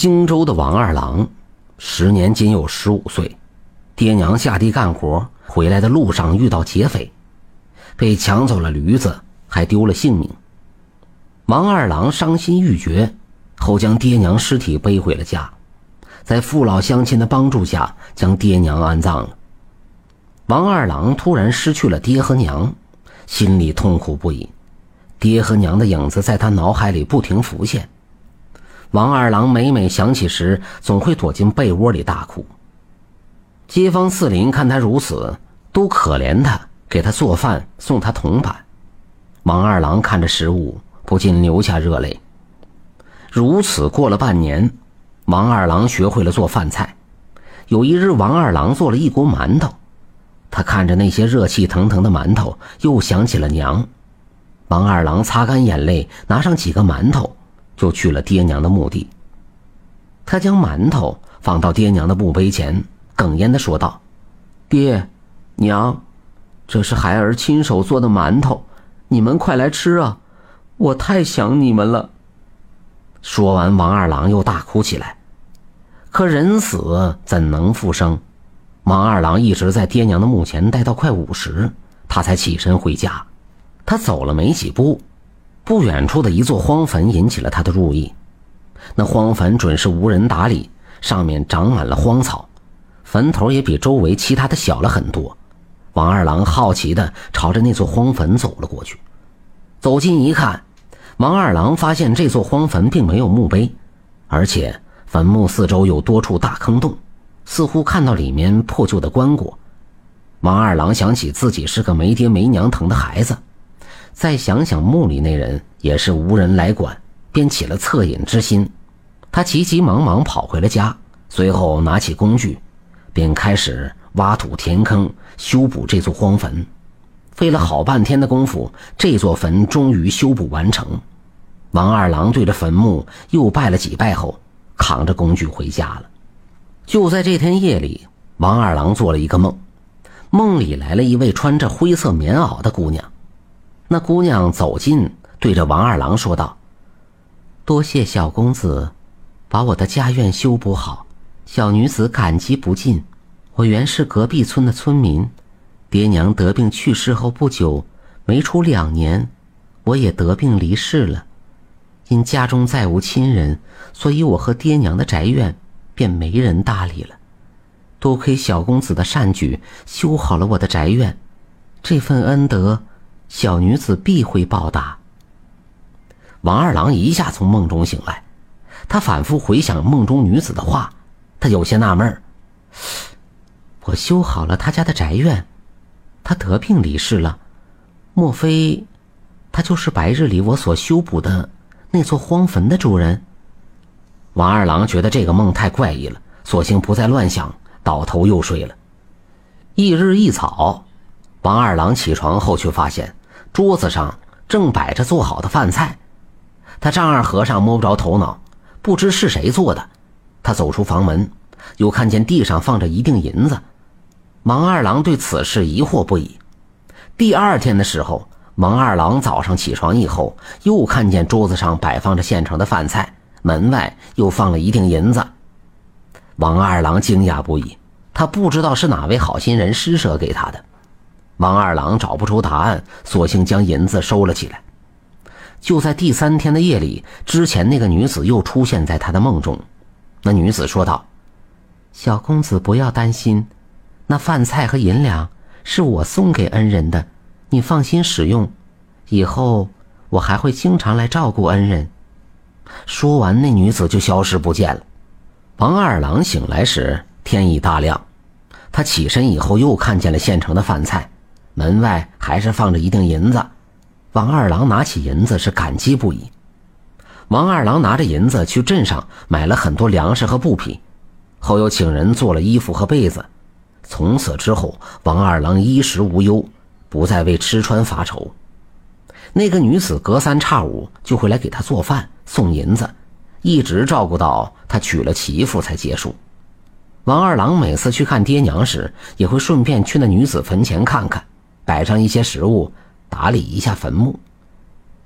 荆州的王二郎，时年仅有十五岁，爹娘下地干活，回来的路上遇到劫匪，被抢走了驴子，还丢了性命。王二郎伤心欲绝，后将爹娘尸体背回了家，在父老乡亲的帮助下，将爹娘安葬了。王二郎突然失去了爹和娘，心里痛苦不已，爹和娘的影子在他脑海里不停浮现。王二郎每每想起时，总会躲进被窝里大哭。街坊四邻看他如此，都可怜他，给他做饭，送他铜板。王二郎看着食物，不禁流下热泪。如此过了半年，王二郎学会了做饭菜。有一日，王二郎做了一锅馒头，他看着那些热气腾腾的馒头，又想起了娘。王二郎擦干眼泪，拿上几个馒头。就去了爹娘的墓地。他将馒头放到爹娘的墓碑前，哽咽的说道：“爹，娘，这是孩儿亲手做的馒头，你们快来吃啊！我太想你们了。”说完，王二郎又大哭起来。可人死怎能复生？王二郎一直在爹娘的墓前待到快午时，他才起身回家。他走了没几步。不远处的一座荒坟引起了他的注意，那荒坟准是无人打理，上面长满了荒草，坟头也比周围其他的小了很多。王二郎好奇地朝着那座荒坟走了过去，走近一看，王二郎发现这座荒坟并没有墓碑，而且坟墓四周有多处大坑洞，似乎看到里面破旧的棺椁。王二郎想起自己是个没爹没娘疼的孩子。再想想墓里那人也是无人来管，便起了恻隐之心。他急急忙忙跑回了家，随后拿起工具，便开始挖土填坑，修补这座荒坟。费了好半天的功夫，这座坟终于修补完成。王二郎对着坟墓又拜了几拜后，扛着工具回家了。就在这天夜里，王二郎做了一个梦，梦里来了一位穿着灰色棉袄的姑娘。那姑娘走近，对着王二郎说道：“多谢小公子，把我的家院修补好，小女子感激不尽。我原是隔壁村的村民，爹娘得病去世后不久，没出两年，我也得病离世了。因家中再无亲人，所以我和爹娘的宅院便没人搭理了。多亏小公子的善举，修好了我的宅院，这份恩德。”小女子必会报答。王二郎一下从梦中醒来，他反复回想梦中女子的话，他有些纳闷我修好了他家的宅院，他得病离世了，莫非他就是白日里我所修补的那座荒坟的主人？王二郎觉得这个梦太怪异了，索性不再乱想，倒头又睡了。翌日一早，王二郎起床后却发现。桌子上正摆着做好的饭菜，他丈二和尚摸不着头脑，不知是谁做的。他走出房门，又看见地上放着一锭银子。王二郎对此事疑惑不已。第二天的时候，王二郎早上起床以后，又看见桌子上摆放着现成的饭菜，门外又放了一锭银子。王二郎惊讶不已，他不知道是哪位好心人施舍给他的。王二郎找不出答案，索性将银子收了起来。就在第三天的夜里，之前那个女子又出现在他的梦中。那女子说道：“小公子不要担心，那饭菜和银两是我送给恩人的，你放心使用。以后我还会经常来照顾恩人。”说完，那女子就消失不见了。王二郎醒来时，天已大亮。他起身以后，又看见了现成的饭菜。门外还是放着一锭银子，王二郎拿起银子是感激不已。王二郎拿着银子去镇上买了很多粮食和布匹，后又请人做了衣服和被子。从此之后，王二郎衣食无忧，不再为吃穿发愁。那个女子隔三差五就会来给他做饭、送银子，一直照顾到他娶了媳妇才结束。王二郎每次去看爹娘时，也会顺便去那女子坟前看看。摆上一些食物，打理一下坟墓。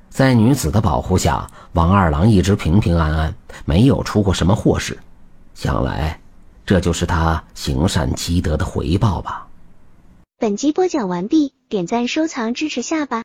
在女子的保护下，王二郎一直平平安安，没有出过什么祸事。想来，这就是他行善积德的回报吧。本集播讲完毕，点赞收藏支持下吧。